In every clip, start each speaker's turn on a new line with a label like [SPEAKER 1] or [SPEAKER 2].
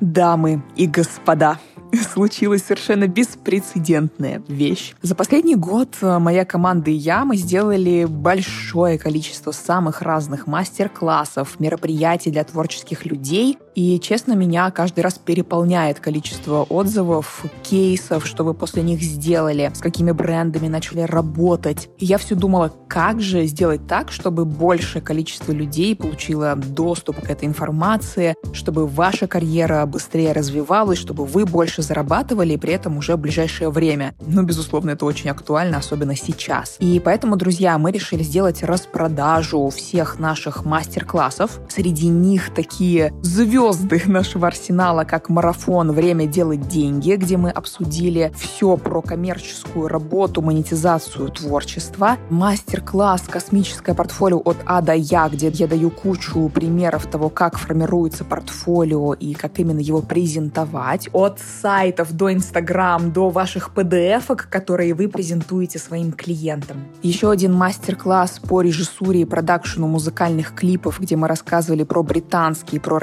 [SPEAKER 1] Дамы и господа, случилась совершенно беспрецедентная вещь. За последний год э, моя команда и я, мы сделали большое количество самых разных мастер-классов, мероприятий для творческих людей. И, честно, меня каждый раз переполняет количество отзывов, кейсов, что вы после них сделали, с какими брендами начали работать. И я все думала, как же сделать так, чтобы большее количество людей получило доступ к этой информации, чтобы ваша карьера быстрее развивалась, чтобы вы больше зарабатывали, и при этом уже в ближайшее время. Ну, безусловно, это очень актуально, особенно сейчас. И поэтому, друзья, мы решили сделать распродажу всех наших мастер-классов. Среди них такие звезды нашего арсенала, как марафон «Время делать деньги», где мы обсудили все про коммерческую работу, монетизацию творчества. Мастер-класс «Космическое портфолио от А до Я», где я даю кучу примеров того, как формируется портфолио и как именно его презентовать. От сайтов до Инстаграм, до ваших pdf которые вы презентуете своим клиентам. Еще один мастер-класс по режиссуре и продакшену музыкальных клипов, где мы рассказывали про британский и про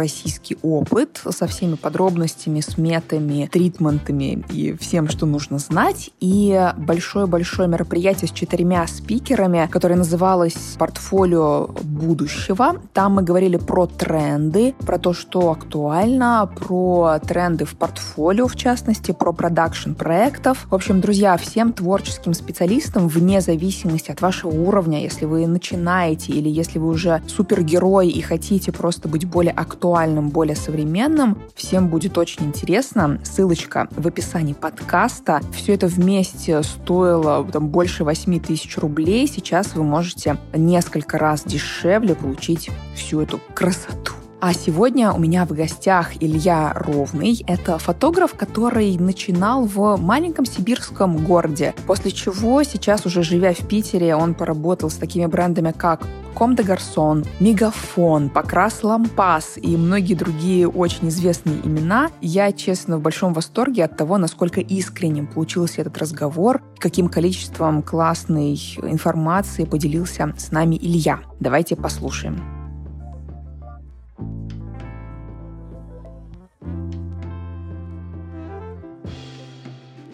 [SPEAKER 1] российский опыт со всеми подробностями, сметами, тритментами и всем, что нужно знать. И большое-большое мероприятие с четырьмя спикерами, которое называлось «Портфолио будущего». Там мы говорили про тренды, про то, что актуально, про тренды в портфолио, частности, про продакшн проектов. В общем, друзья, всем творческим специалистам, вне зависимости от вашего уровня, если вы начинаете или если вы уже супергерой и хотите просто быть более актуальным, более современным, всем будет очень интересно. Ссылочка в описании подкаста. Все это вместе стоило там, больше 8 тысяч рублей. Сейчас вы можете несколько раз дешевле получить всю эту красоту. А сегодня у меня в гостях Илья Ровный. Это фотограф, который начинал в маленьком сибирском городе, после чего сейчас уже живя в Питере, он поработал с такими брендами, как Ком де Гарсон, Мегафон, Покрас Лампас и многие другие очень известные имена. Я, честно, в большом восторге от того, насколько искренним получился этот разговор, каким количеством классной информации поделился с нами Илья. Давайте послушаем.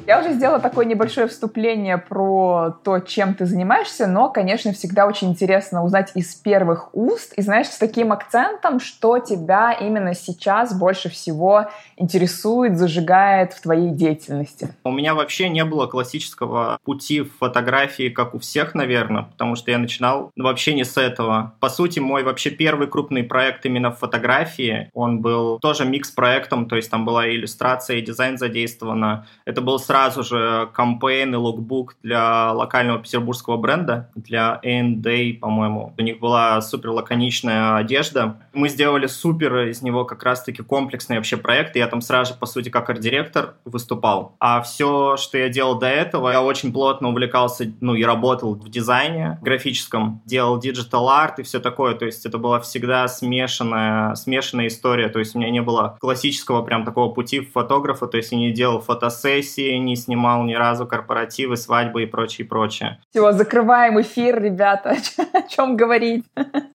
[SPEAKER 1] Я уже сделала такое небольшое вступление про то, чем ты занимаешься, но, конечно, всегда очень интересно узнать из первых уст, и, знаешь, с таким акцентом, что тебя именно сейчас больше всего интересует, зажигает в твоей деятельности.
[SPEAKER 2] У меня вообще не было классического пути в фотографии, как у всех, наверное, потому что я начинал вообще не с этого. По сути, мой вообще первый крупный проект именно в фотографии, он был тоже микс-проектом, то есть там была иллюстрация и дизайн задействована. Это был сразу же campaign и лукбук для локального петербургского бренда, для A&D, по-моему. У них была супер лаконичная одежда. Мы сделали супер из него как раз-таки комплексный вообще проект. Я там сразу же, по сути, как арт-директор выступал. А все, что я делал до этого, я очень плотно увлекался, ну, и работал в дизайне графическом, делал digital art и все такое. То есть это была всегда смешанная, смешанная история. То есть у меня не было классического прям такого пути фотографа. То есть я не делал фотосессии, не снимал ни разу корпоративы, свадьбы и прочее, прочее.
[SPEAKER 1] Все, закрываем эфир, ребята. О чем говорить?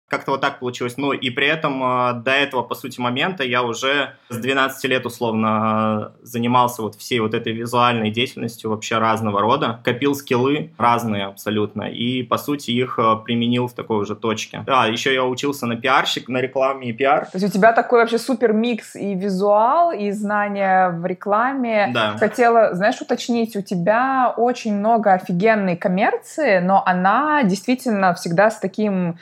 [SPEAKER 2] Как-то вот так получилось. Ну и при этом а, до этого, по сути, момента я уже с 12 лет условно занимался вот всей вот этой визуальной деятельностью вообще разного рода. Копил скиллы разные абсолютно. И, по сути, их а, применил в такой уже точке. Да, еще я учился на пиарщик, на рекламе и пиар.
[SPEAKER 1] То есть у тебя такой вообще супер микс и визуал, и знания в рекламе.
[SPEAKER 2] Да.
[SPEAKER 1] Хотела, знаешь, уточнить, у тебя очень много офигенной коммерции, но она действительно всегда с таким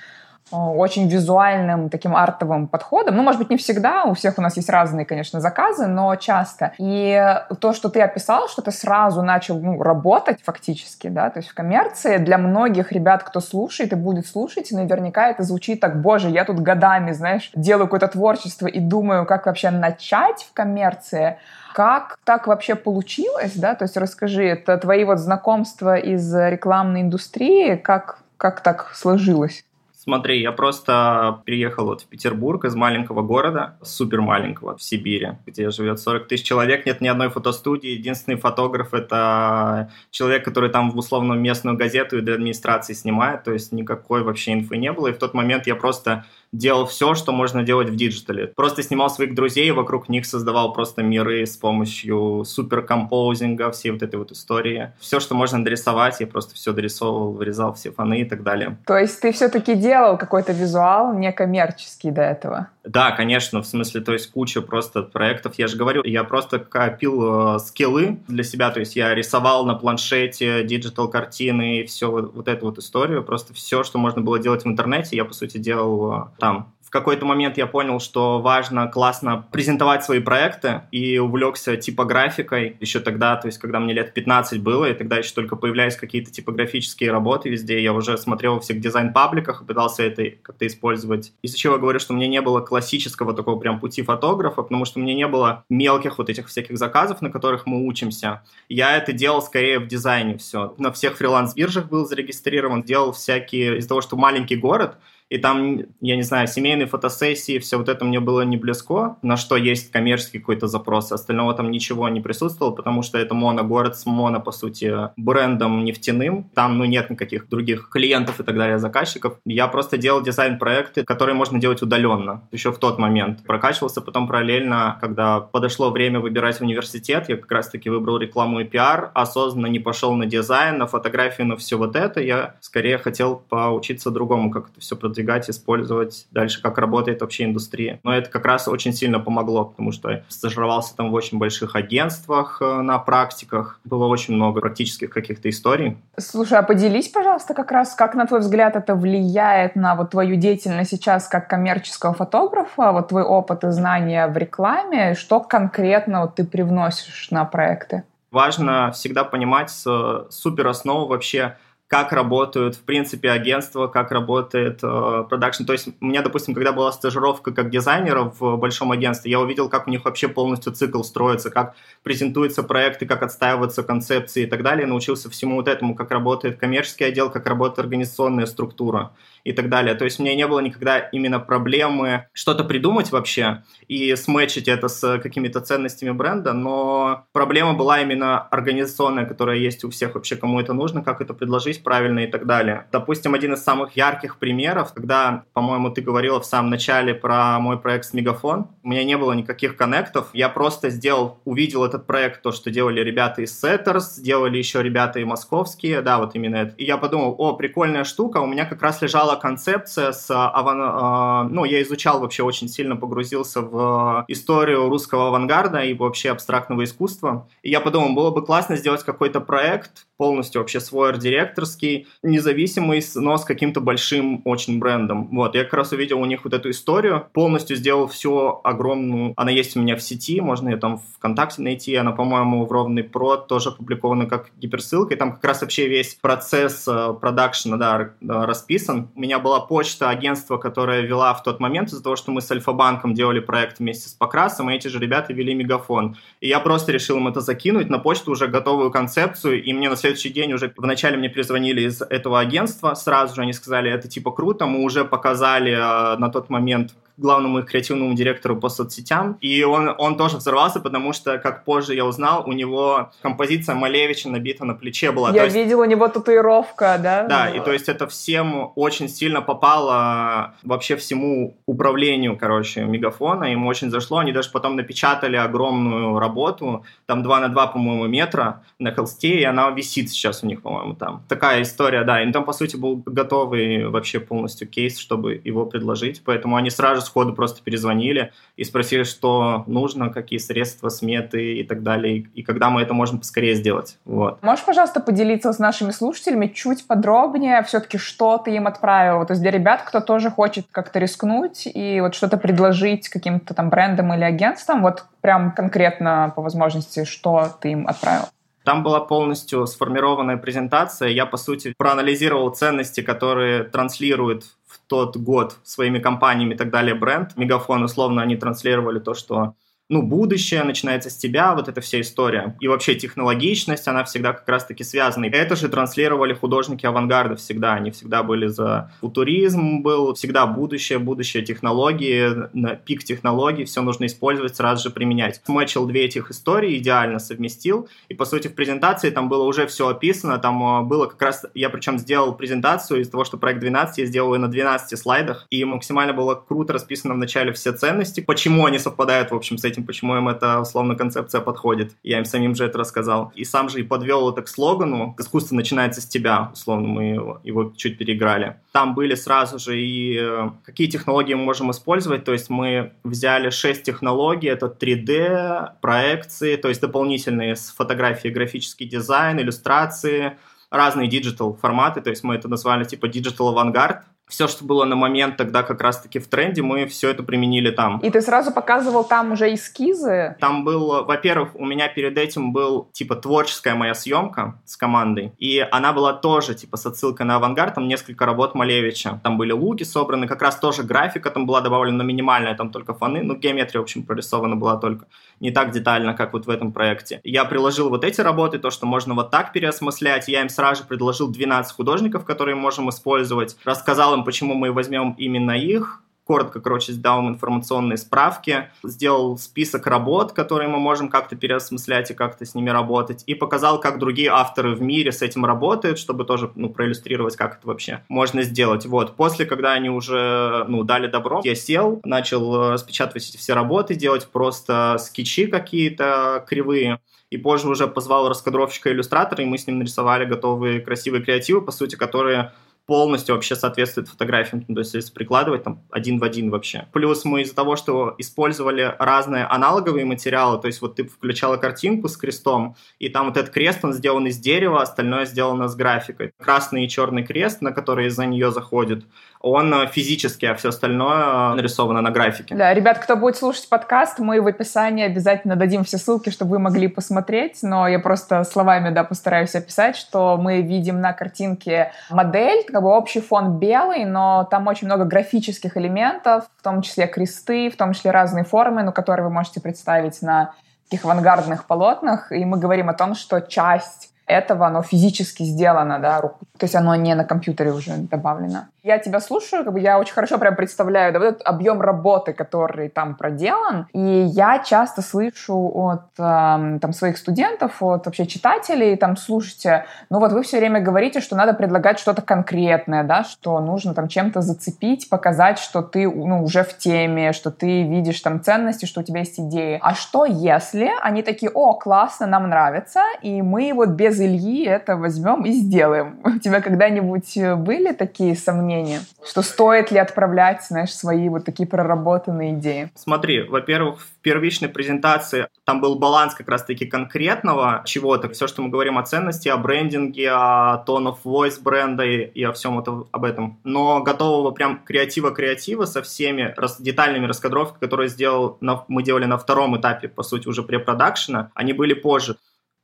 [SPEAKER 1] очень визуальным, таким артовым подходом. Ну, может быть, не всегда, у всех у нас есть разные, конечно, заказы, но часто. И то, что ты описал, что ты сразу начал ну, работать фактически, да, то есть в коммерции, для многих ребят, кто слушает и будет слушать, наверняка это звучит так, боже, я тут годами, знаешь, делаю какое-то творчество и думаю, как вообще начать в коммерции, как так вообще получилось, да? То есть расскажи, это твои вот знакомства из рекламной индустрии, как, как так сложилось?
[SPEAKER 2] Смотри, я просто приехал вот в Петербург из маленького города, супер маленького, в Сибири, где живет 40 тысяч человек, нет ни одной фотостудии. Единственный фотограф — это человек, который там в условную местную газету и для администрации снимает, то есть никакой вообще инфы не было. И в тот момент я просто делал все, что можно делать в диджитале. Просто снимал своих друзей, вокруг них создавал просто миры с помощью суперкомпозинга, всей вот этой вот истории. Все, что можно дорисовать, я просто все дорисовывал, вырезал все фоны и так далее.
[SPEAKER 3] То есть ты все-таки делал какой-то визуал некоммерческий до этого?
[SPEAKER 2] Да, конечно, в смысле, то есть куча просто проектов. Я же говорю, я просто копил э, скиллы для себя, то есть я рисовал на планшете digital картины и все вот, вот эту вот историю. Просто все, что можно было делать в интернете, я, по сути, делал э, там какой-то момент я понял, что важно классно презентовать свои проекты и увлекся типографикой еще тогда, то есть когда мне лет 15 было, и тогда еще только появлялись какие-то типографические работы везде, я уже смотрел во всех дизайн-пабликах и пытался это как-то использовать. Из-за чего я говорю, что мне не было классического такого прям пути фотографа, потому что мне не было мелких вот этих всяких заказов, на которых мы учимся. Я это делал скорее в дизайне все. На всех фриланс-биржах был зарегистрирован, делал всякие, из-за того, что маленький город, и там, я не знаю, семейные фотосессии, все вот это мне было не близко, на что есть коммерческий какой-то запрос. Остального там ничего не присутствовало, потому что это моногород с моно, по сути, брендом нефтяным. Там, ну, нет никаких других клиентов и так далее, заказчиков. Я просто делал дизайн-проекты, которые можно делать удаленно, еще в тот момент. Прокачивался потом параллельно, когда подошло время выбирать университет, я как раз-таки выбрал рекламу и пиар, осознанно не пошел на дизайн, на фотографию, на все вот это. Я скорее хотел поучиться другому, как это все продвигать продвигать, использовать дальше, как работает вообще индустрия. Но это как раз очень сильно помогло, потому что стажировался там в очень больших агентствах э, на практиках. Было очень много практических каких-то историй.
[SPEAKER 3] Слушай, а поделись, пожалуйста, как раз, как, на твой взгляд, это влияет на вот твою деятельность сейчас как коммерческого фотографа, вот твой опыт и знания в рекламе, что конкретно вот ты привносишь на проекты?
[SPEAKER 2] Важно всегда понимать с супер основу вообще как работают, в принципе, агентства, как работает э, продакшн. То есть у меня, допустим, когда была стажировка как дизайнера в большом агентстве, я увидел, как у них вообще полностью цикл строится, как презентуются проекты, как отстаиваются концепции и так далее. Научился всему вот этому, как работает коммерческий отдел, как работает организационная структура и так далее. То есть у меня не было никогда именно проблемы что-то придумать вообще и сметчить это с какими-то ценностями бренда, но проблема была именно организационная, которая есть у всех вообще, кому это нужно, как это предложить правильно и так далее. Допустим, один из самых ярких примеров, когда, по-моему, ты говорила в самом начале про мой проект с Мегафон, у меня не было никаких коннектов, я просто сделал, увидел этот проект, то, что делали ребята из Setters, делали еще ребята и московские, да, вот именно это. И я подумал, о, прикольная штука, у меня как раз лежала концепция с а, аван... А, ну, я изучал вообще очень сильно, погрузился в историю русского авангарда и вообще абстрактного искусства. И я подумал, было бы классно сделать какой-то проект, полностью вообще свой арт-директорский, независимый, но с каким-то большим очень брендом. Вот, я как раз увидел у них вот эту историю, полностью сделал всю огромную, она есть у меня в сети, можно ее там ВКонтакте найти, она, по-моему, в Ровный Прод тоже опубликована как гиперссылка, и там как раз вообще весь процесс э, продакшена, да, расписан. У меня была почта агентства, которая вела в тот момент из-за того, что мы с Альфа-банком делали проект вместе с Покрасом, и эти же ребята вели Мегафон. И я просто решил им это закинуть на почту уже готовую концепцию, и мне на следующий день уже вначале мне перезвонили из этого агентства, сразу же они сказали, это типа круто, мы уже показали э, на тот момент главному креативному директору по соцсетям. И он, он тоже взорвался, потому что, как позже я узнал, у него композиция Малевича набита на плече была.
[SPEAKER 3] Я есть, видел у него татуировка, да?
[SPEAKER 2] Да, и то есть это всем очень сильно попало вообще всему управлению, короче, Мегафона. Им очень зашло. Они даже потом напечатали огромную работу, там 2 на 2, по-моему, метра на холсте, и она висит сейчас у них, по-моему, там. Такая история, да. И там, по сути, был готовый вообще полностью кейс, чтобы его предложить. Поэтому они сразу сходу просто перезвонили и спросили, что нужно, какие средства, сметы и так далее, и когда мы это можем поскорее сделать. Вот.
[SPEAKER 3] Можешь, пожалуйста, поделиться с нашими слушателями чуть подробнее все-таки, что ты им отправил? То есть для ребят, кто тоже хочет как-то рискнуть и вот что-то предложить каким-то там брендам или агентствам, вот прям конкретно по возможности, что ты им отправил?
[SPEAKER 2] Там была полностью сформированная презентация. Я, по сути, проанализировал ценности, которые транслирует тот год своими компаниями и так далее бренд. Мегафон, условно, они транслировали то, что ну, будущее начинается с тебя, вот эта вся история. И вообще технологичность, она всегда как раз-таки связана. Это же транслировали художники авангарда всегда. Они всегда были за футуризм, был всегда будущее, будущее технологии, на пик технологий, все нужно использовать, сразу же применять. Смэчил две этих истории, идеально совместил. И, по сути, в презентации там было уже все описано. Там а, было как раз... Я причем сделал презентацию из того, что проект 12 я сделал ее на 12 слайдах. И максимально было круто расписано в начале все ценности, почему они совпадают, в общем, с этим этим, почему им эта условно концепция подходит. Я им самим же это рассказал. И сам же и подвел это к слогану «Искусство начинается с тебя». Условно мы его, его чуть переиграли. Там были сразу же и э, какие технологии мы можем использовать. То есть мы взяли шесть технологий. Это 3D, проекции, то есть дополнительные с фотографией графический дизайн, иллюстрации, разные digital форматы, то есть мы это назвали типа digital авангард, все, что было на момент тогда как раз-таки в тренде, мы все это применили там.
[SPEAKER 3] И ты сразу показывал там уже эскизы?
[SPEAKER 2] Там был, во-первых, у меня перед этим был типа творческая моя съемка с командой, и она была тоже типа с отсылкой на авангард, там несколько работ Малевича. Там были луки собраны, как раз тоже графика там была добавлена минимальная, там только фоны, ну геометрия, в общем, прорисована была только не так детально, как вот в этом проекте. Я приложил вот эти работы, то, что можно вот так переосмыслять, я им сразу же предложил 12 художников, которые можем использовать, рассказал им, почему мы возьмем именно их, коротко, короче, дал им информационные справки, сделал список работ, которые мы можем как-то переосмыслять и как-то с ними работать, и показал, как другие авторы в мире с этим работают, чтобы тоже, ну, проиллюстрировать, как это вообще можно сделать. Вот, после, когда они уже, ну, дали добро, я сел, начал распечатывать эти все работы, делать просто скетчи какие-то кривые, и позже уже позвал раскадровщика-иллюстратора, и мы с ним нарисовали готовые красивые креативы, по сути, которые полностью вообще соответствует фотографиям, то есть если прикладывать там один в один вообще. Плюс мы из-за того, что использовали разные аналоговые материалы, то есть вот ты включала картинку с крестом, и там вот этот крест, он сделан из дерева, остальное сделано с графикой. Красный и черный крест, на который из-за нее заходит, он э, физический, а все остальное э, нарисовано на графике.
[SPEAKER 3] Да, ребят, кто будет слушать подкаст, мы в описании обязательно дадим все ссылки, чтобы вы могли посмотреть, но я просто словами, да, постараюсь описать, что мы видим на картинке модель, как бы общий фон белый, но там очень много графических элементов, в том числе кресты, в том числе разные формы, ну, которые вы можете представить на таких авангардных полотнах, и мы говорим о том, что часть этого оно физически сделано, да, руку. То есть оно не на компьютере уже добавлено. Я тебя слушаю, как бы я очень хорошо прям представляю да, вот этот объем работы, который там проделан. И я часто слышу от э, там, своих студентов, от вообще читателей, там, слушайте, ну вот вы все время говорите, что надо предлагать что-то конкретное, да, что нужно там чем-то зацепить, показать, что ты ну, уже в теме, что ты видишь там ценности, что у тебя есть идеи. А что если они такие, о, классно, нам нравится, и мы вот без Ильи это возьмем и сделаем. У тебя когда-нибудь э, были такие сомнения, что стоит ли отправлять, знаешь, свои вот такие проработанные идеи?
[SPEAKER 2] Смотри, во-первых, в первичной презентации там был баланс как раз-таки конкретного чего-то. Все, что мы говорим о ценности, о брендинге, о tone of voice бренда и, и о всем это, об этом. Но готового прям креатива-креатива со всеми рас, детальными раскадровками, которые сделал, на, мы делали на втором этапе, по сути, уже препродакшена, они были позже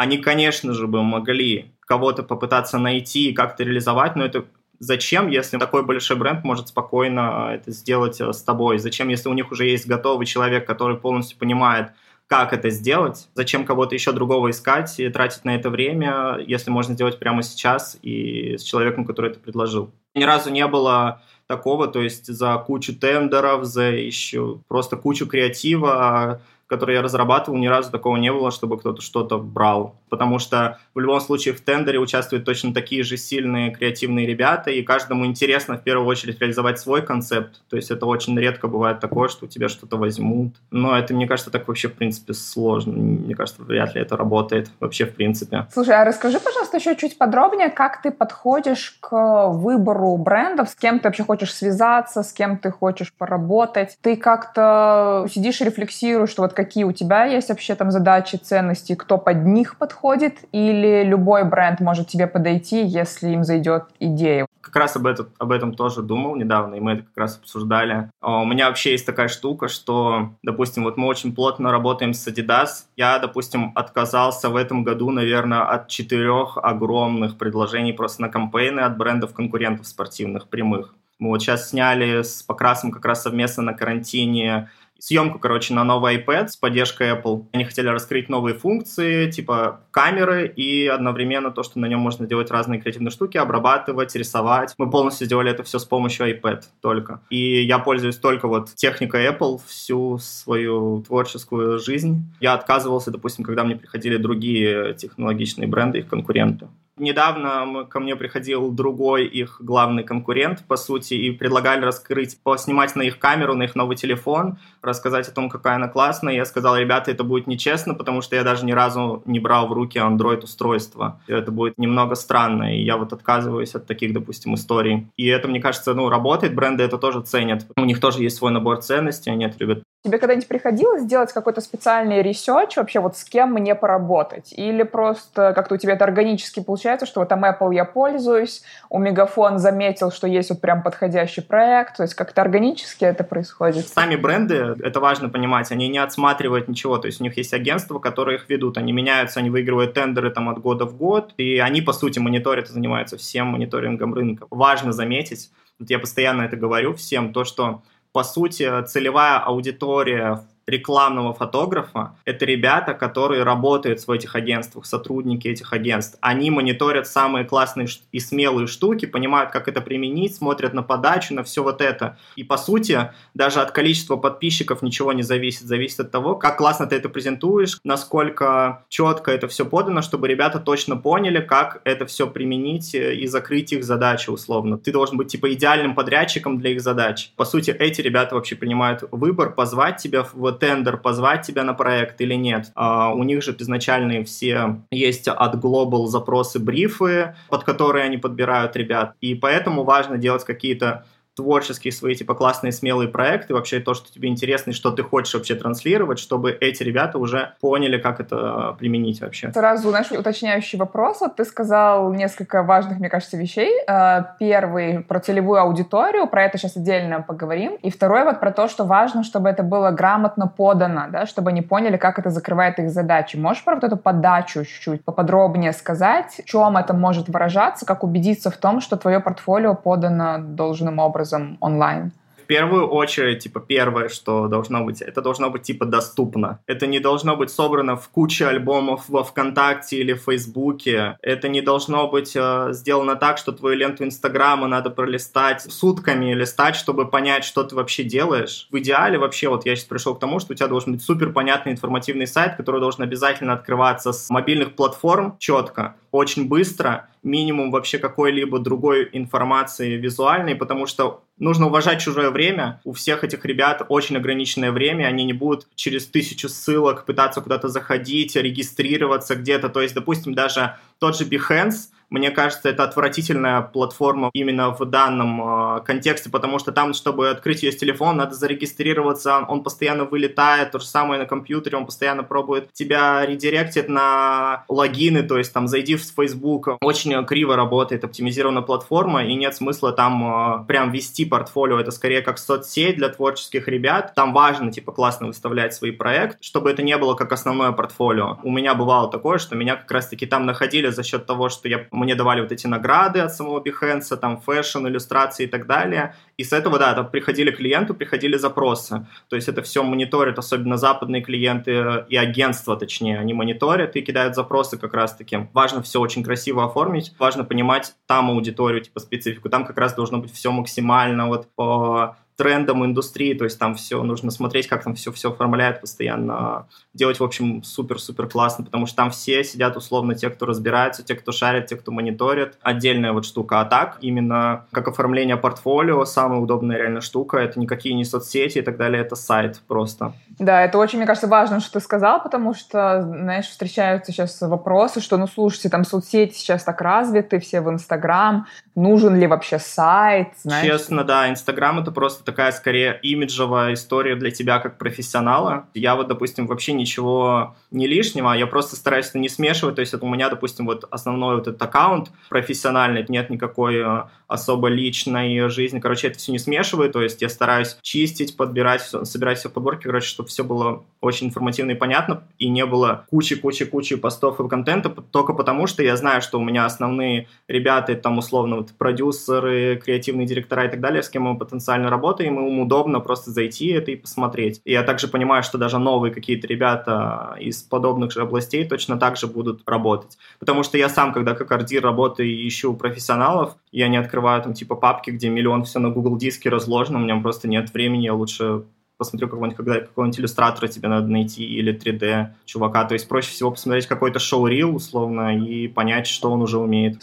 [SPEAKER 2] они, конечно же, бы могли кого-то попытаться найти и как-то реализовать, но это зачем, если такой большой бренд может спокойно это сделать э, с тобой? Зачем, если у них уже есть готовый человек, который полностью понимает, как это сделать? Зачем кого-то еще другого искать и тратить на это время, если можно сделать прямо сейчас и с человеком, который это предложил? Ни разу не было такого, то есть за кучу тендеров, за еще просто кучу креатива который я разрабатывал, ни разу такого не было, чтобы кто-то что-то брал. Потому что в любом случае в тендере участвуют точно такие же сильные креативные ребята, и каждому интересно в первую очередь реализовать свой концепт. То есть это очень редко бывает такое, что у тебя что-то возьмут. Но это, мне кажется, так вообще в принципе сложно. Мне кажется, вряд ли это работает вообще в принципе.
[SPEAKER 3] Слушай, а расскажи, пожалуйста, еще чуть подробнее, как ты подходишь к выбору брендов, с кем ты вообще хочешь связаться, с кем ты хочешь поработать. Ты как-то сидишь и рефлексируешь, что вот какие у тебя есть вообще там задачи, ценности, кто под них подходит, или любой бренд может тебе подойти, если им зайдет идея?
[SPEAKER 2] Как раз об этом, об этом тоже думал недавно, и мы это как раз обсуждали. А, у меня вообще есть такая штука, что, допустим, вот мы очень плотно работаем с Adidas. Я, допустим, отказался в этом году, наверное, от четырех огромных предложений просто на кампейны от брендов-конкурентов спортивных, прямых. Мы вот сейчас сняли с Покрасом как раз совместно на карантине съемку, короче, на новый iPad с поддержкой Apple. Они хотели раскрыть новые функции, типа камеры, и одновременно то, что на нем можно делать разные креативные штуки, обрабатывать, рисовать. Мы полностью сделали это все с помощью iPad только. И я пользуюсь только вот техникой Apple всю свою творческую жизнь. Я отказывался, допустим, когда мне приходили другие технологичные бренды, их конкуренты. Недавно ко мне приходил другой их главный конкурент, по сути, и предлагали раскрыть, поснимать на их камеру, на их новый телефон, рассказать о том, какая она классная. Я сказал, ребята, это будет нечестно, потому что я даже ни разу не брал в руки Android-устройство. Это будет немного странно, и я вот отказываюсь от таких, допустим, историй. И это, мне кажется, ну, работает, бренды это тоже ценят. У них тоже есть свой набор ценностей, они это любят
[SPEAKER 3] Тебе когда-нибудь приходилось сделать какой-то специальный research вообще, вот с кем мне поработать? Или просто как-то у тебя это органически получается, что вот там Apple я пользуюсь, у Мегафон заметил, что есть вот прям подходящий проект, то есть как-то органически это происходит?
[SPEAKER 2] Сами бренды, это важно понимать, они не отсматривают ничего, то есть у них есть агентства, которые их ведут, они меняются, они выигрывают тендеры там от года в год, и они, по сути, мониторят и занимаются всем мониторингом рынка. Важно заметить, вот я постоянно это говорю всем, то, что по сути, целевая аудитория рекламного фотографа — это ребята, которые работают в этих агентствах, сотрудники этих агентств. Они мониторят самые классные и смелые штуки, понимают, как это применить, смотрят на подачу, на все вот это. И, по сути, даже от количества подписчиков ничего не зависит. Зависит от того, как классно ты это презентуешь, насколько четко это все подано, чтобы ребята точно поняли, как это все применить и закрыть их задачи условно. Ты должен быть типа идеальным подрядчиком для их задач. По сути, эти ребята вообще принимают выбор, позвать тебя в тендер, позвать тебя на проект или нет. А, у них же изначальные все есть от Global запросы, брифы, под которые они подбирают ребят. И поэтому важно делать какие-то творческие свои, типа, классные, смелые проекты, вообще то, что тебе интересно и что ты хочешь вообще транслировать, чтобы эти ребята уже поняли, как это применить вообще.
[SPEAKER 3] Сразу, знаешь, уточняющий вопрос. Вот ты сказал несколько важных, мне кажется, вещей. Э, первый про целевую аудиторию, про это сейчас отдельно поговорим. И второй вот про то, что важно, чтобы это было грамотно подано, да, чтобы они поняли, как это закрывает их задачи. Можешь про вот эту подачу чуть-чуть поподробнее сказать, в чем это может выражаться, как убедиться в том, что твое портфолио подано должным образом? Образом онлайн?
[SPEAKER 2] В первую очередь, типа, первое, что должно быть, это должно быть, типа, доступно. Это не должно быть собрано в куче альбомов во ВКонтакте или в Фейсбуке. Это не должно быть э, сделано так, что твою ленту Инстаграма надо пролистать сутками, листать, чтобы понять, что ты вообще делаешь. В идеале вообще, вот я сейчас пришел к тому, что у тебя должен быть супер понятный информативный сайт, который должен обязательно открываться с мобильных платформ четко, очень быстро, минимум вообще какой-либо другой информации визуальной, потому что нужно уважать чужое время. У всех этих ребят очень ограниченное время, они не будут через тысячу ссылок пытаться куда-то заходить, регистрироваться где-то. То есть, допустим, даже тот же Behance — мне кажется, это отвратительная платформа именно в данном э, контексте, потому что там, чтобы открыть ее с телефона, надо зарегистрироваться, он постоянно вылетает, то же самое на компьютере, он постоянно пробует тебя редиректит на логины, то есть там зайди в Facebook, очень криво работает оптимизирована платформа, и нет смысла там э, прям вести портфолио, это скорее как соцсеть для творческих ребят, там важно, типа, классно выставлять свои проекты, чтобы это не было как основное портфолио. У меня бывало такое, что меня как раз-таки там находили за счет того, что я мне давали вот эти награды от самого Behance, там fashion, иллюстрации и так далее. И с этого, да, там приходили клиенты, приходили запросы. То есть это все мониторят, особенно западные клиенты и агентства, точнее, они мониторят и кидают запросы как раз-таки. Важно все очень красиво оформить, важно понимать там аудиторию, типа специфику. Там как раз должно быть все максимально вот по трендам индустрии, то есть там все нужно смотреть, как там все все оформляют постоянно, делать, в общем, супер-супер классно, потому что там все сидят условно те, кто разбираются, те, кто шарит, те, кто мониторит. Отдельная вот штука. А так, именно как оформление портфолио, самая удобная реально штука, это никакие не соцсети и так далее, это сайт просто.
[SPEAKER 3] Да, это очень, мне кажется, важно, что ты сказал, потому что, знаешь, встречаются сейчас вопросы, что, ну, слушайте, там соцсети сейчас так развиты, все в Инстаграм, нужен ли вообще сайт,
[SPEAKER 2] знаешь? Честно, да, Инстаграм это просто такая, скорее, имиджевая история для тебя как профессионала. Я вот, допустим, вообще ничего не лишнего, я просто стараюсь это не смешивать, то есть это у меня, допустим, вот основной вот этот аккаунт профессиональный, нет никакой э, особо личной жизни, короче, это все не смешиваю, то есть я стараюсь чистить, подбирать, собирать все подборки, короче, чтобы все было очень информативно и понятно, и не было кучи-кучи-кучи постов и контента, только потому что я знаю, что у меня основные ребята, там, условно, вот продюсеры, креативные директора и так далее, с кем мы потенциально работаем, и им удобно просто зайти это и посмотреть. И я также понимаю, что даже новые какие-то ребята из подобных же областей точно так же будут работать. Потому что я сам, когда как ардир работаю и ищу профессионалов, я не открываю там типа папки, где миллион все на Google диске разложено, у меня просто нет времени, я лучше посмотрю какого-нибудь, когда какого-нибудь иллюстратора тебе надо найти или 3D чувака. То есть проще всего посмотреть какой-то шоу-рил, условно, и понять, что он уже умеет.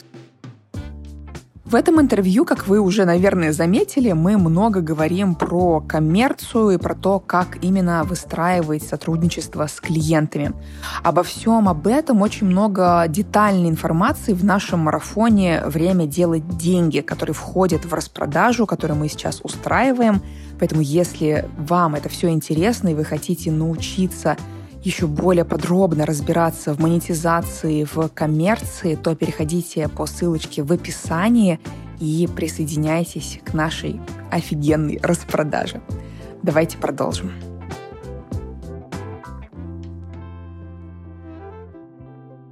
[SPEAKER 3] В этом интервью, как вы уже, наверное, заметили, мы много говорим про коммерцию и про то, как именно выстраивать сотрудничество с клиентами. Обо всем об этом очень много детальной информации в нашем марафоне «Время делать деньги», который входит в распродажу, которую мы сейчас устраиваем. Поэтому если вам это все интересно и вы хотите научиться еще более подробно разбираться в монетизации, в коммерции, то переходите по ссылочке в описании и присоединяйтесь к нашей офигенной распродаже. Давайте продолжим.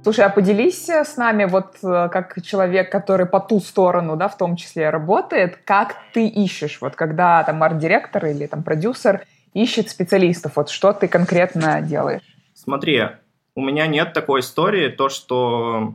[SPEAKER 3] Слушай, а поделись с нами, вот э, как человек, который по ту сторону, да, в том числе работает, как ты ищешь, вот когда там арт-директор или там продюсер ищет специалистов? Вот что ты конкретно делаешь?
[SPEAKER 2] Смотри, у меня нет такой истории, то, что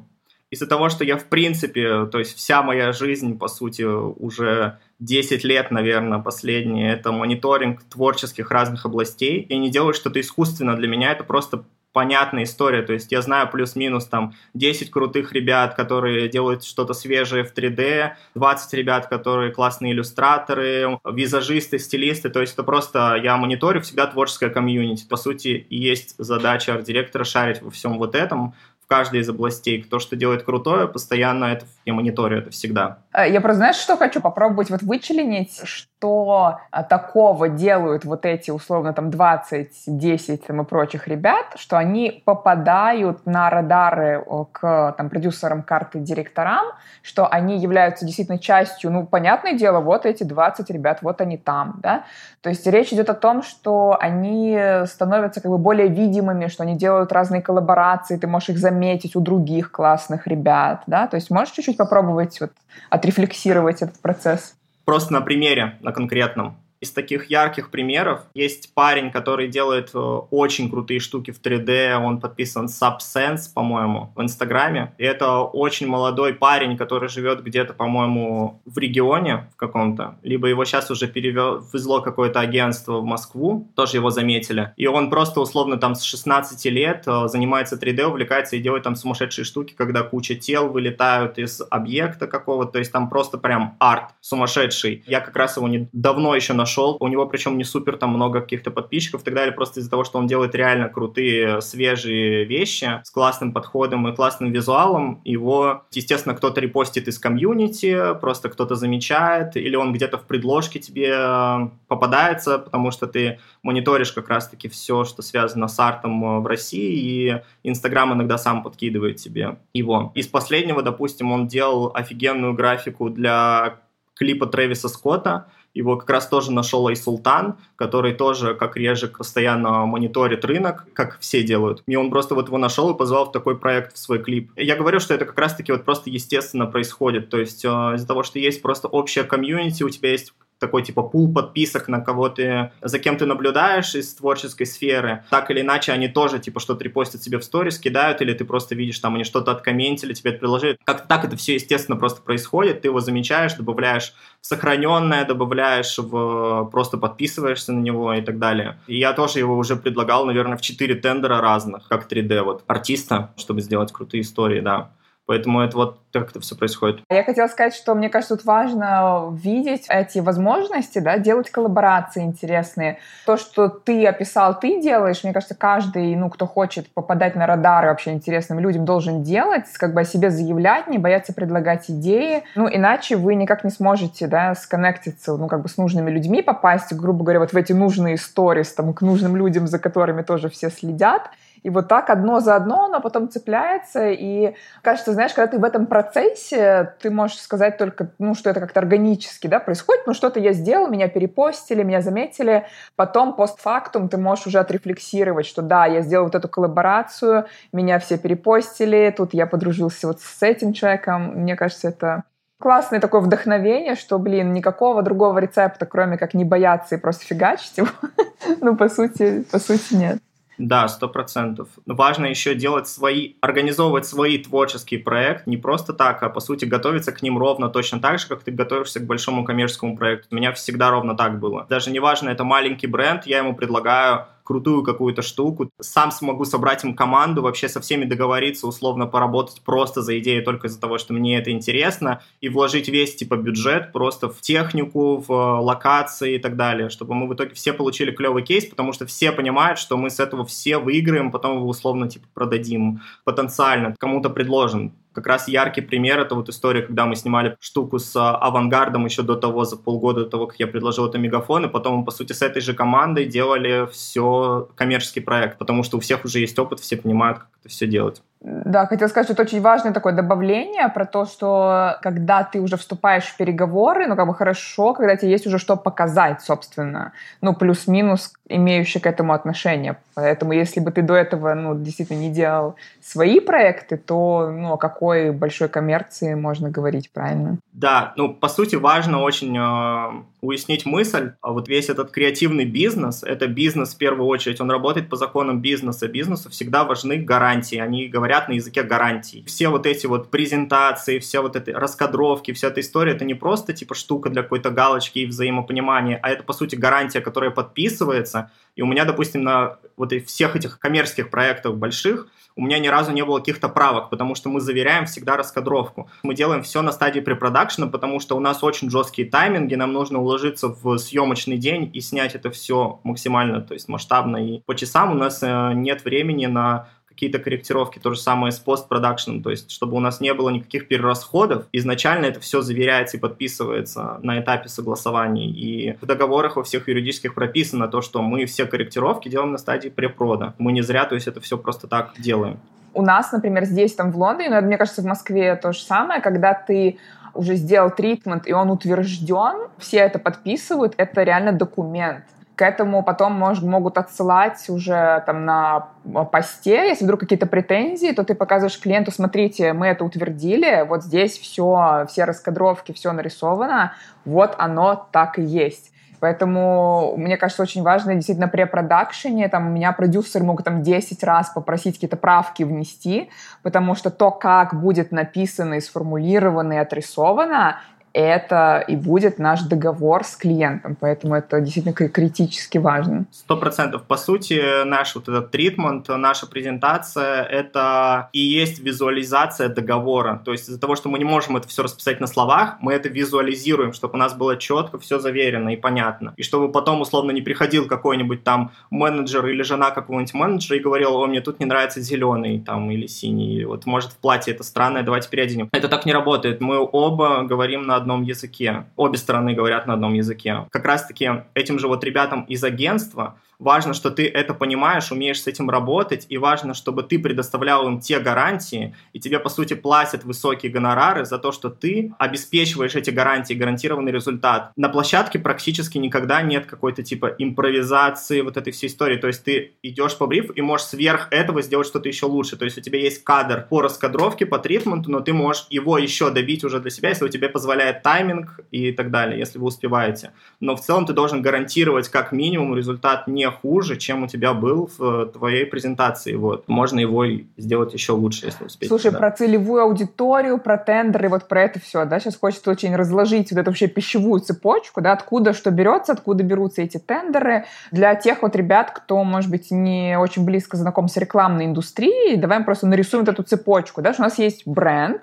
[SPEAKER 2] из-за того, что я в принципе, то есть вся моя жизнь, по сути, уже 10 лет, наверное, последние, это мониторинг творческих разных областей. Я не делаю что-то искусственно для меня, это просто понятная история. То есть я знаю плюс-минус там 10 крутых ребят, которые делают что-то свежее в 3D, 20 ребят, которые классные иллюстраторы, визажисты, стилисты. То есть это просто я мониторю всегда творческое комьюнити. По сути, есть задача арт-директора шарить во всем вот этом, каждой из областей. Кто что делает крутое, постоянно это я мониторю это всегда.
[SPEAKER 3] Э, я просто, знаешь, что хочу попробовать вот вычленить, что а, такого делают вот эти, условно, там 20, 10 там, и прочих ребят, что они попадают на радары к там, продюсерам карты директорам, что они являются действительно частью, ну, понятное дело, вот эти 20 ребят, вот они там, да. То есть речь идет о том, что они становятся как бы более видимыми, что они делают разные коллаборации, ты можешь их заметить у других классных ребят, да. То есть можешь чуть-чуть попробовать вот отрефлексировать этот процесс?
[SPEAKER 2] Просто на примере, на конкретном. Из таких ярких примеров есть парень, который делает э, очень крутые штуки в 3D. Он подписан Subsense, по-моему, в Инстаграме. И это очень молодой парень, который живет где-то, по-моему, в регионе в каком-то. Либо его сейчас уже перевезло какое-то агентство в Москву, тоже его заметили. И он просто условно там с 16 лет э, занимается 3D, увлекается и делает там сумасшедшие штуки, когда куча тел вылетают из объекта какого-то. То есть там просто прям арт сумасшедший. Я как раз его не, давно еще нашел нашел. У него причем не супер там много каких-то подписчиков и так далее, просто из-за того, что он делает реально крутые, свежие вещи с классным подходом и классным визуалом. Его, естественно, кто-то репостит из комьюнити, просто кто-то замечает, или он где-то в предложке тебе э, попадается, потому что ты мониторишь как раз-таки все, что связано с артом э, в России, и Инстаграм иногда сам подкидывает тебе его. Из последнего, допустим, он делал офигенную графику для клипа Трэвиса Скотта, его как раз тоже нашел Айсултан, который тоже, как Режик, постоянно мониторит рынок, как все делают. И он просто вот его нашел и позвал в такой проект в свой клип. Я говорю, что это как раз-таки вот просто естественно происходит. То есть э, из-за того, что есть просто общая комьюнити, у тебя есть такой типа пул подписок на кого ты, за кем ты наблюдаешь из творческой сферы. Так или иначе, они тоже типа что-то репостят себе в сторис, кидают, или ты просто видишь, там они что-то откомментили, тебе это предложили. Как так это все, естественно, просто происходит. Ты его замечаешь, добавляешь в сохраненное, добавляешь в... просто подписываешься на него и так далее. И я тоже его уже предлагал, наверное, в 4 тендера разных, как 3D вот артиста, чтобы сделать крутые истории, да. Поэтому это вот как это все происходит.
[SPEAKER 3] Я хотела сказать, что мне кажется, тут важно видеть эти возможности, да, делать коллаборации интересные. То, что ты описал, ты делаешь, мне кажется, каждый, ну, кто хочет попадать на радары вообще интересным людям, должен делать, как бы о себе заявлять, не бояться предлагать идеи. Ну, иначе вы никак не сможете, да, сконнектиться, ну, как бы с нужными людьми, попасть, грубо говоря, вот в эти нужные истории, там, к нужным людям, за которыми тоже все следят. И вот так одно за одно оно потом цепляется. И кажется, знаешь, когда ты в этом процессе, ты можешь сказать только, ну, что это как-то органически, да, происходит. Ну, что-то я сделал, меня перепостили, меня заметили. Потом, постфактум, ты можешь уже отрефлексировать, что да, я сделал вот эту коллаборацию, меня все перепостили, тут я подружился вот с этим человеком. Мне кажется, это Классное такое вдохновение, что, блин, никакого другого рецепта, кроме как не бояться и просто фигачить его, ну, по сути, по сути, нет.
[SPEAKER 2] Да, сто процентов. Важно еще делать свои, организовывать свои творческие проекты, не просто так, а по сути готовиться к ним ровно точно так же, как ты готовишься к большому коммерческому проекту. У меня всегда ровно так было. Даже неважно, это маленький бренд, я ему предлагаю крутую какую-то штуку. Сам смогу собрать им команду, вообще со всеми договориться, условно поработать просто за идею только из-за того, что мне это интересно, и вложить весь типа бюджет просто в технику, в э, локации и так далее, чтобы мы в итоге все получили клевый кейс, потому что все понимают, что мы с этого все выиграем, потом его условно типа продадим потенциально, кому-то предложим. Как раз яркий пример — это вот история, когда мы снимали штуку с а, авангардом еще до того, за полгода до того, как я предложил это мегафон, и потом мы, по сути, с этой же командой делали все коммерческий проект, потому что у всех уже есть опыт, все понимают, как это все делать.
[SPEAKER 3] Да, хотел сказать, что это очень важное такое добавление про то, что когда ты уже вступаешь в переговоры, ну, как бы хорошо, когда тебе есть уже что показать, собственно, ну, плюс-минус имеющий к этому отношение. Поэтому если бы ты до этого, ну, действительно не делал свои проекты, то, ну, о какой большой коммерции можно говорить, правильно?
[SPEAKER 2] Да, ну, по сути, важно очень э, уяснить мысль. А вот весь этот креативный бизнес, это бизнес в первую очередь, он работает по законам бизнеса. Бизнесу всегда важны гарантии, они говорят на языке гарантий. Все вот эти вот презентации, все вот эти раскадровки, вся эта история, это не просто типа штука для какой-то галочки и взаимопонимания, а это, по сути, гарантия, которая подписывается. И у меня, допустим, на вот всех этих коммерческих проектах больших, у меня ни разу не было каких-то правок, потому что мы заверяем всегда раскадровку. Мы делаем все на стадии препродакшена, потому что у нас очень жесткие тайминги, нам нужно уложиться в съемочный день и снять это все максимально, то есть масштабно. И по часам у нас э, нет времени на какие-то корректировки, то же самое с постпродакшеном, то есть чтобы у нас не было никаких перерасходов, изначально это все заверяется и подписывается на этапе согласований, и в договорах во всех юридических прописано то, что мы все корректировки делаем на стадии препрода. Мы не зря, то есть это все просто так делаем.
[SPEAKER 3] У нас, например, здесь, там, в Лондоне, но мне кажется, в Москве то же самое, когда ты уже сделал тритмент, и он утвержден, все это подписывают, это реально документ. К этому потом мож, могут отсылать уже там на посте, если вдруг какие-то претензии, то ты показываешь клиенту, смотрите, мы это утвердили, вот здесь все, все раскадровки, все нарисовано, вот оно так и есть. Поэтому, мне кажется, очень важно действительно при продакшене, там, у меня продюсеры могут там 10 раз попросить какие-то правки внести, потому что то, как будет написано и сформулировано и отрисовано, это и будет наш договор с клиентом. Поэтому это действительно критически важно.
[SPEAKER 2] Сто процентов. По сути, наш вот этот тритмент, наша презентация — это и есть визуализация договора. То есть из-за того, что мы не можем это все расписать на словах, мы это визуализируем, чтобы у нас было четко, все заверено и понятно. И чтобы потом, условно, не приходил какой-нибудь там менеджер или жена какого-нибудь менеджера и говорил, о, мне тут не нравится зеленый там или синий, вот может в платье это странное, давайте переоденем. Это так не работает. Мы оба говорим на одном языке. Обе стороны говорят на одном языке. Как раз-таки этим же вот ребятам из агентства Важно, что ты это понимаешь, умеешь с этим работать, и важно, чтобы ты предоставлял им те гарантии, и тебе, по сути, платят высокие гонорары за то, что ты обеспечиваешь эти гарантии, гарантированный результат. На площадке практически никогда нет какой-то типа импровизации вот этой всей истории. То есть ты идешь по брифу и можешь сверх этого сделать что-то еще лучше. То есть у тебя есть кадр по раскадровке, по тритменту, но ты можешь его еще добить уже для себя, если у тебя позволяет тайминг и так далее, если вы успеваете. Но в целом ты должен гарантировать как минимум результат не хуже, чем у тебя был в твоей презентации. Вот. Можно его сделать еще лучше, если успеть.
[SPEAKER 3] Слушай, да. про целевую аудиторию, про тендеры, вот про это все, да, сейчас хочется очень разложить вот эту вообще пищевую цепочку, да, откуда что берется, откуда берутся эти тендеры. Для тех вот ребят, кто, может быть, не очень близко знаком с рекламной индустрией, давай мы просто нарисуем вот эту цепочку, да, что у нас есть бренд,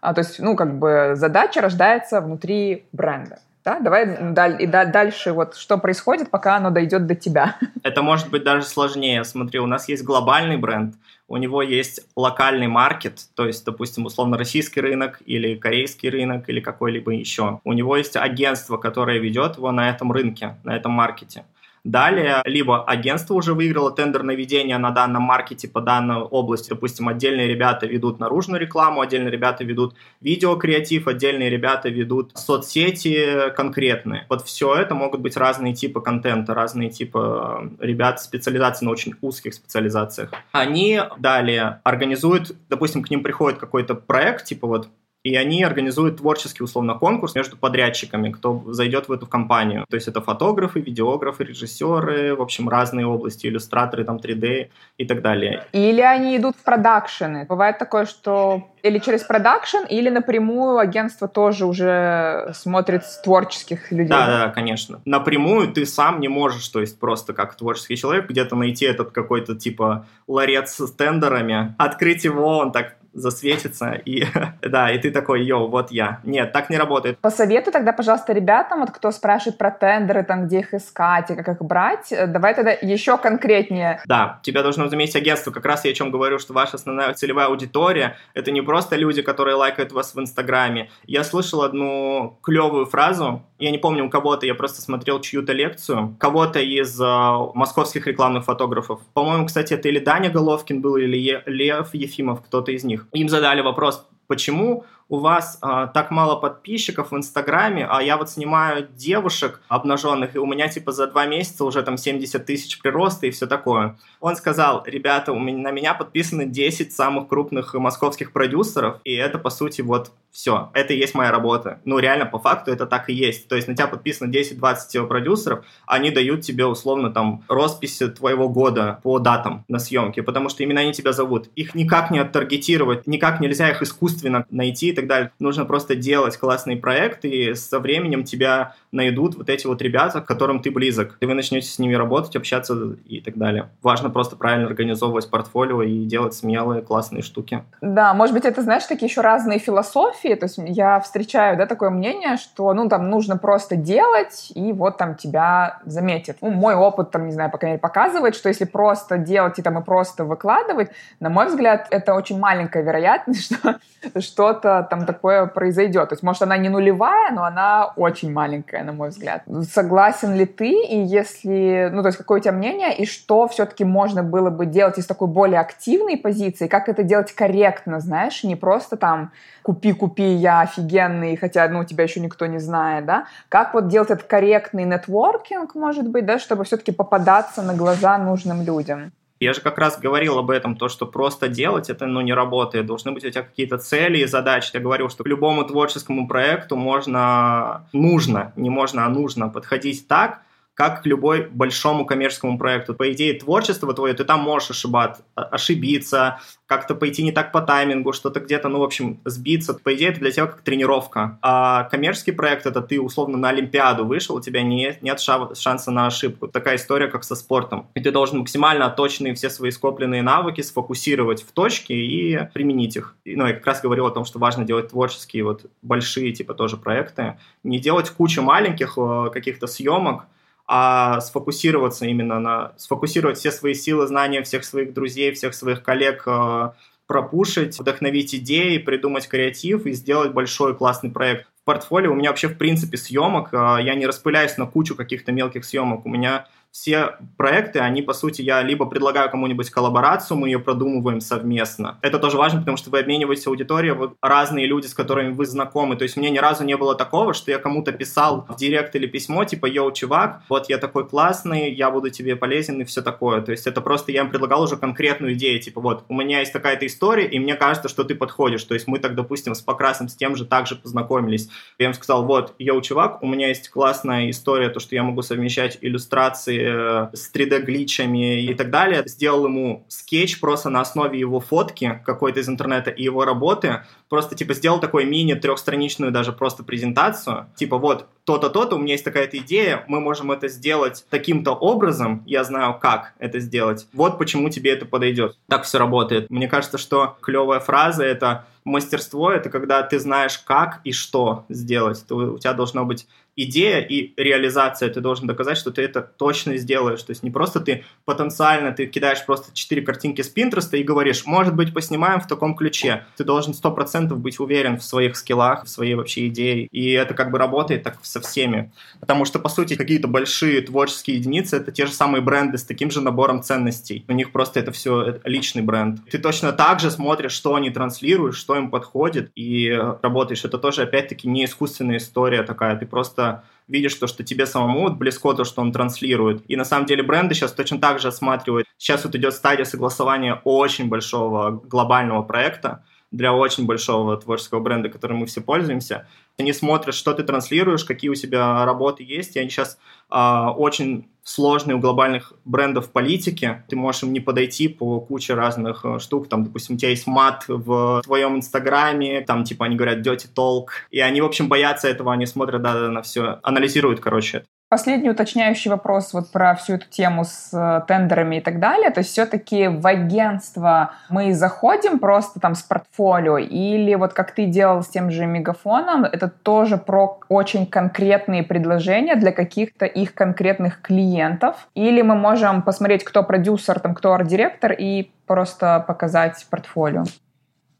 [SPEAKER 3] а, то есть, ну, как бы задача рождается внутри бренда. Да? Давай и дальше вот что происходит, пока оно дойдет до тебя.
[SPEAKER 2] Это может быть даже сложнее. Смотри, у нас есть глобальный бренд, у него есть локальный маркет, то есть, допустим, условно российский рынок или корейский рынок или какой-либо еще. У него есть агентство, которое ведет его на этом рынке, на этом маркете. Далее, либо агентство уже выиграло тендер на ведение на данном маркете по данной области. Допустим, отдельные ребята ведут наружную рекламу, отдельные ребята ведут видеокреатив, отдельные ребята ведут соцсети конкретные. Вот все это могут быть разные типы контента, разные типы э, ребят специализации на очень узких специализациях. Они далее организуют, допустим, к ним приходит какой-то проект, типа вот и они организуют творческий, условно, конкурс между подрядчиками, кто зайдет в эту компанию. То есть это фотографы, видеографы, режиссеры, в общем, разные области, иллюстраторы, там, 3D и так далее.
[SPEAKER 3] Или они идут в продакшены. Бывает такое, что или через продакшн, или напрямую агентство тоже уже смотрит с творческих людей.
[SPEAKER 2] Да, да, конечно. Напрямую ты сам не можешь, то есть просто как творческий человек, где-то найти этот какой-то типа ларец с тендерами, открыть его, он так засветится, и да, и ты такой, йоу, вот я. Нет, так не работает.
[SPEAKER 3] Посоветуй тогда, пожалуйста, ребятам, вот кто спрашивает про тендеры, там, где их искать и как их брать, э, давай тогда еще конкретнее.
[SPEAKER 2] Да, тебя должно заметить агентство. Как раз я о чем говорю, что ваша основная целевая аудитория — это не просто люди, которые лайкают вас в Инстаграме. Я слышал одну клевую фразу, я не помню у кого-то, я просто смотрел чью-то лекцию, кого-то из э, московских рекламных фотографов. По-моему, кстати, это или Даня Головкин был, или е- Лев Ефимов, кто-то из них. Им задали вопрос, почему у вас а, так мало подписчиков в Инстаграме, а я вот снимаю девушек обнаженных, и у меня типа за два месяца уже там 70 тысяч прироста и все такое. Он сказал, ребята, у меня, на меня подписаны 10 самых крупных московских продюсеров, и это по сути вот все, это и есть моя работа. Ну реально по факту это так и есть. То есть на тебя подписано 10-20 продюсеров, они дают тебе условно там росписи твоего года по датам на съемке, потому что именно они тебя зовут. Их никак не оттаргетировать, никак нельзя их искусственно найти так далее. Нужно просто делать классный проект, и со временем тебя найдут вот эти вот ребята, к которым ты близок. И вы начнете с ними работать, общаться и так далее. Важно просто правильно организовывать портфолио и делать смелые, классные штуки.
[SPEAKER 3] Да, может быть, это, знаешь, такие еще разные философии. То есть я встречаю, да, такое мнение, что, ну, там, нужно просто делать, и вот там тебя заметят. Ну, мой опыт, там, не знаю, пока не показывает, что если просто делать и там и просто выкладывать, на мой взгляд, это очень маленькая вероятность, что что-то там такое произойдет. То есть, может, она не нулевая, но она очень маленькая, на мой взгляд. Согласен ли ты, и если, ну, то есть, какое у тебя мнение, и что все-таки можно было бы делать из такой более активной позиции, как это делать корректно, знаешь, не просто там купи-купи, я офигенный, хотя, ну, тебя еще никто не знает, да, как вот делать этот корректный нетворкинг, может быть, да, чтобы все-таки попадаться на глаза нужным людям?
[SPEAKER 2] Я же как раз говорил об этом, то, что просто делать, это ну, не работает. Должны быть у тебя какие-то цели и задачи. Я говорил, что к любому творческому проекту можно, нужно, не можно, а нужно подходить так, как к любой большому коммерческому проекту. По идее, творчество твое, ты там можешь ошибаться, ошибиться, как-то пойти не так по таймингу, что-то где-то, ну, в общем, сбиться. По идее, это для тебя как тренировка. А коммерческий проект — это ты, условно, на Олимпиаду вышел, у тебя нет, нет шанса на ошибку. Такая история, как со спортом. И ты должен максимально точные все свои скопленные навыки сфокусировать в точке и применить их. Ну, я как раз говорил о том, что важно делать творческие, вот, большие, типа, тоже проекты. Не делать кучу маленьких э, каких-то съемок, а сфокусироваться именно на... Сфокусировать все свои силы, знания всех своих друзей, всех своих коллег, э, пропушить, вдохновить идеи, придумать креатив и сделать большой классный проект. В портфолио у меня вообще в принципе съемок, э, я не распыляюсь на кучу каких-то мелких съемок. У меня все проекты, они, по сути, я либо предлагаю кому-нибудь коллаборацию, мы ее продумываем совместно. Это тоже важно, потому что вы обмениваетесь аудиторией, вы разные люди, с которыми вы знакомы. То есть мне ни разу не было такого, что я кому-то писал в директ или письмо, типа, йоу, чувак, вот я такой классный, я буду тебе полезен и все такое. То есть это просто я им предлагал уже конкретную идею, типа, вот, у меня есть такая-то история, и мне кажется, что ты подходишь. То есть мы так, допустим, с Покрасом, с тем же также познакомились. Я им сказал, вот, yo, чувак, у меня есть классная история, то, что я могу совмещать иллюстрации с 3D- glitch ами и так далее. Сделал ему скетч просто на основе его фотки какой-то из интернета и его работы. Просто, типа, сделал такой мини трехстраничную даже просто презентацию. Типа, вот, то-то, то-то, у меня есть такая-то идея, мы можем это сделать таким-то образом, я знаю, как это сделать. Вот почему тебе это подойдет. Так все работает. Мне кажется, что клевая фраза — это мастерство — это когда ты знаешь, как и что сделать. То у тебя должно быть идея и реализация. Ты должен доказать, что ты это точно сделаешь. То есть не просто ты потенциально, ты кидаешь просто четыре картинки с Пинтреста и говоришь, может быть, поснимаем в таком ключе. Ты должен сто процентов быть уверен в своих скиллах, в своей вообще идее. И это как бы работает так со всеми. Потому что, по сути, какие-то большие творческие единицы — это те же самые бренды с таким же набором ценностей. У них просто это все личный бренд. Ты точно так же смотришь, что они транслируют, что им подходит, и работаешь. Это тоже, опять-таки, не искусственная история такая. Ты просто видишь то, что тебе самому вот близко то, что он транслирует. И на самом деле бренды сейчас точно так же осматривают. Сейчас вот идет стадия согласования очень большого глобального проекта, для очень большого творческого бренда, которым мы все пользуемся. Они смотрят, что ты транслируешь, какие у тебя работы есть, и они сейчас а, очень сложные у глобальных брендов политики. Ты можешь им не подойти по куче разных э, штук. Там, допустим, у тебя есть мат в твоем инстаграме, там, типа, они говорят dirty talk. И они, в общем, боятся этого, они смотрят да, на все, анализируют, короче.
[SPEAKER 3] Последний уточняющий вопрос вот про всю эту тему с э, тендерами и так далее. То есть все-таки в агентство мы заходим просто там с портфолио или вот как ты делал с тем же мегафоном, это тоже про очень конкретные предложения для каких-то их конкретных клиентов? Или мы можем посмотреть, кто продюсер, там, кто арт-директор и просто показать портфолио?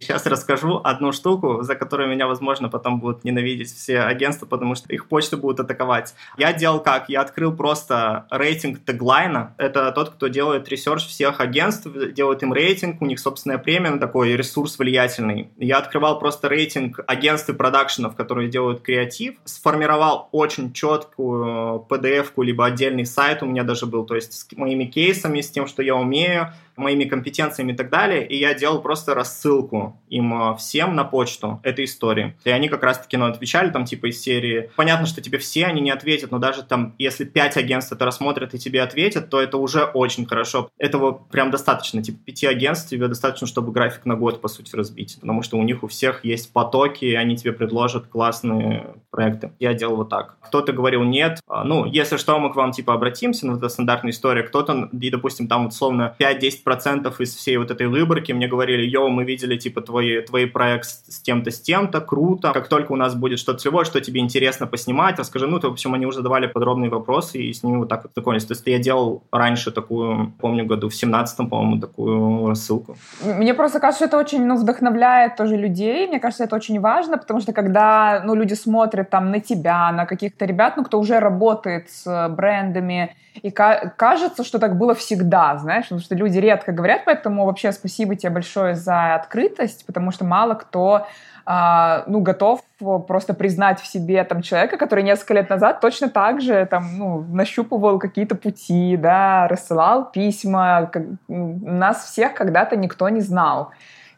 [SPEAKER 2] Сейчас расскажу одну штуку, за которую меня, возможно, потом будут ненавидеть все агентства, потому что их почту будут атаковать. Я делал как? Я открыл просто рейтинг Tagline а. Это тот, кто делает research всех агентств, делает им рейтинг, у них собственная премия, ну, такой ресурс влиятельный. Я открывал просто рейтинг агентств и продакшенов, которые делают креатив, сформировал очень четкую PDF-ку, либо отдельный сайт у меня даже был, то есть с моими кейсами, с тем, что я умею, моими компетенциями и так далее, и я делал просто рассылку им э, всем на почту этой истории. И они как раз-таки ну, отвечали там типа из серии, понятно, что тебе все они не ответят, но даже там, если пять агентств это рассмотрят и тебе ответят, то это уже очень хорошо. Этого прям достаточно, типа пяти агентств тебе достаточно, чтобы график на год, по сути, разбить, потому что у них у всех есть потоки, и они тебе предложат классные проекты. Я делал вот так. Кто-то говорил нет, а, ну, если что, мы к вам типа обратимся, ну, это стандартная история. Кто-то, и, допустим, там вот словно 5-10 процентов из всей вот этой выборки мне говорили, йоу, мы видели, типа, твои, твои проект с тем-то, с тем-то, круто. Как только у нас будет что-то целевое, что тебе интересно поснимать, расскажи, ну, то, в общем, они уже задавали подробные вопросы, и с ними вот так вот знакомились. То есть я делал раньше такую, помню, году в 17-м, по-моему, такую рассылку.
[SPEAKER 3] Мне просто кажется, что это очень, ну, вдохновляет тоже людей. Мне кажется, это очень важно, потому что когда, ну, люди смотрят там на тебя, на каких-то ребят, ну, кто уже работает с брендами, и кажется, что так было всегда, знаешь, потому что люди редко говорят, поэтому вообще спасибо тебе большое за открытость, потому что мало кто а, ну, готов просто признать в себе там человека, который несколько лет назад точно так же там, ну, нащупывал какие-то пути, да, рассылал письма. Нас всех когда-то никто не знал.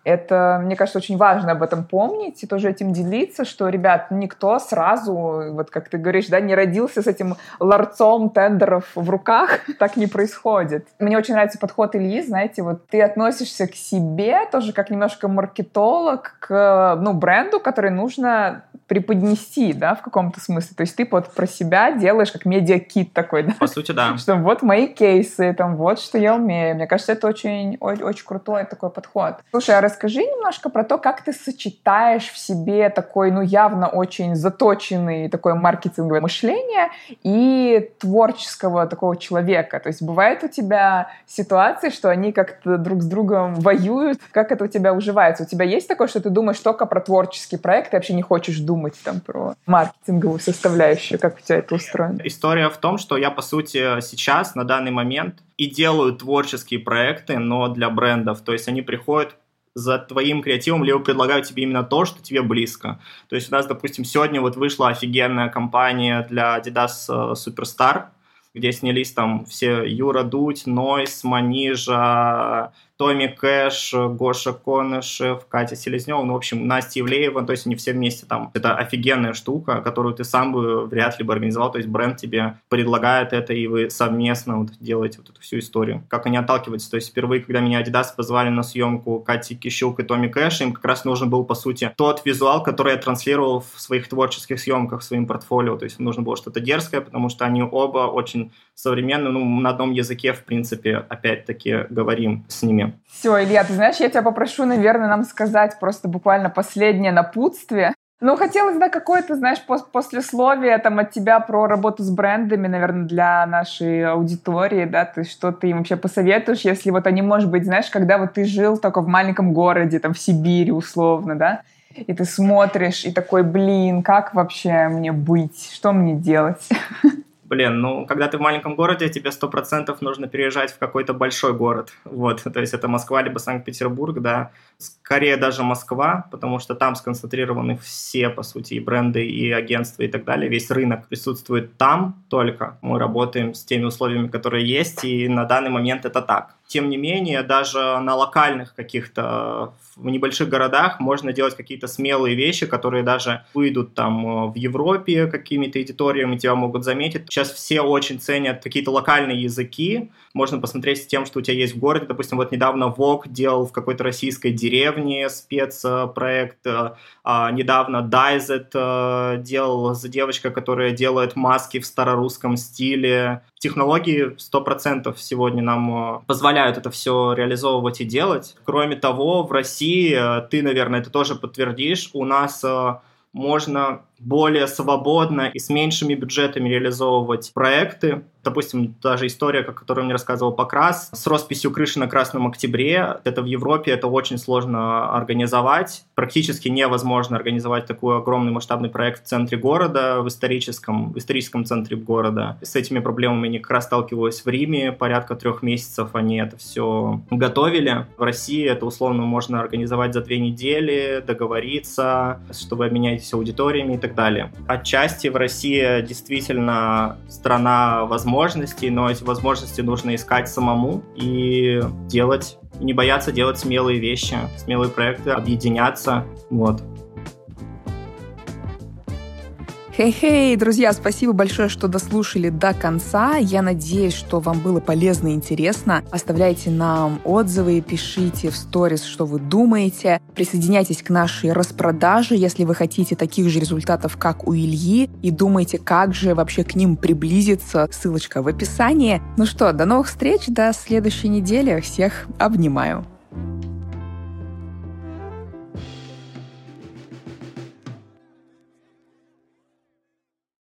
[SPEAKER 3] Это, мне кажется, очень важно об этом помнить и тоже этим делиться, что, ребят, никто сразу, вот как ты говоришь, да, не родился с этим ларцом тендеров в руках. так не происходит. Мне очень нравится подход Ильи, знаете, вот ты относишься к себе тоже как немножко маркетолог к, ну, бренду, который нужно преподнести, да, в каком-то смысле. То есть ты вот про себя делаешь как медиакит такой, да?
[SPEAKER 2] По сути, да.
[SPEAKER 3] Что вот мои кейсы, там, вот что я умею. Мне кажется, это очень, очень, крутой такой подход. Слушай, а расскажи немножко про то, как ты сочетаешь в себе такой, ну, явно очень заточенный такое маркетинговое мышление и творческого такого человека. То есть бывает у тебя ситуации, что они как-то друг с другом воюют. Как это у тебя уживается? У тебя есть такое, что ты думаешь только про творческий проект, и вообще не хочешь думать думать там про маркетинговую составляющую, как у тебя это устроено?
[SPEAKER 2] История в том, что я, по сути, сейчас, на данный момент, и делаю творческие проекты, но для брендов. То есть они приходят за твоим креативом, либо предлагают тебе именно то, что тебе близко. То есть у нас, допустим, сегодня вот вышла офигенная компания для Adidas э, Superstar, где снялись там все Юра Дудь, Нойс, Манижа, Томми Кэш, Гоша Конышев, Катя Селезнева, ну, в общем, Настя Ивлеева, то есть они все вместе там. Это офигенная штука, которую ты сам бы вряд ли бы организовал, то есть бренд тебе предлагает это, и вы совместно вот делаете вот эту всю историю. Как они отталкиваются, то есть впервые, когда меня Adidas позвали на съемку Кати Кищук и Томми Кэш, им как раз нужен был, по сути, тот визуал, который я транслировал в своих творческих съемках, в своем портфолио, то есть нужно было что-то дерзкое, потому что они оба очень современные, ну, на одном языке, в принципе, опять-таки говорим с ними.
[SPEAKER 3] Все, Илья, ты знаешь, я тебя попрошу, наверное, нам сказать просто буквально последнее напутствие. Ну, хотелось, да, какое-то, знаешь, пос послесловие там от тебя про работу с брендами, наверное, для нашей аудитории, да, то есть что ты им вообще посоветуешь, если вот они, может быть, знаешь, когда вот ты жил только в маленьком городе, там, в Сибири, условно, да, и ты смотришь и такой, блин, как вообще мне быть, что мне делать?
[SPEAKER 2] блин, ну, когда ты в маленьком городе, тебе сто процентов нужно переезжать в какой-то большой город, вот, то есть это Москва либо Санкт-Петербург, да, скорее даже Москва, потому что там сконцентрированы все, по сути, и бренды, и агентства, и так далее, весь рынок присутствует там только, мы работаем с теми условиями, которые есть, и на данный момент это так. Тем не менее, даже на локальных каких-то в небольших городах можно делать какие-то смелые вещи, которые даже выйдут там э, в Европе какими-то эдиториями, тебя могут заметить. Сейчас все очень ценят какие-то локальные языки. Можно посмотреть с тем, что у тебя есть в городе. Допустим, вот недавно Вок делал в какой-то российской деревне спецпроект. Э, а недавно Дайзет э, делал за девочка, которая делает маски в старорусском стиле. Технологии 100% сегодня нам позволяют это все реализовывать и делать. Кроме того, в России России, э, ты, наверное, это тоже подтвердишь, у нас э, можно более свободно и с меньшими бюджетами реализовывать проекты. Допустим, даже история, о которой мне рассказывал Покрас, с росписью крыши на Красном Октябре. Это в Европе, это очень сложно организовать. Практически невозможно организовать такой огромный масштабный проект в центре города, в историческом, в историческом центре города. С этими проблемами они как раз сталкивались в Риме. Порядка трех месяцев они это все готовили. В России это условно можно организовать за две недели, договориться, чтобы обменять аудиториями и так так далее. Отчасти в России действительно страна возможностей, но эти возможности нужно искать самому и делать, не бояться делать смелые вещи, смелые проекты, объединяться. Вот.
[SPEAKER 1] Хей-хей, друзья, спасибо большое, что дослушали до конца. Я надеюсь, что вам было полезно и интересно. Оставляйте нам отзывы, пишите в сторис, что вы думаете. Присоединяйтесь к нашей распродаже, если вы хотите таких же результатов, как у Ильи, и думаете, как же вообще к ним приблизиться. Ссылочка в описании. Ну что, до новых встреч, до следующей недели. Всех обнимаю.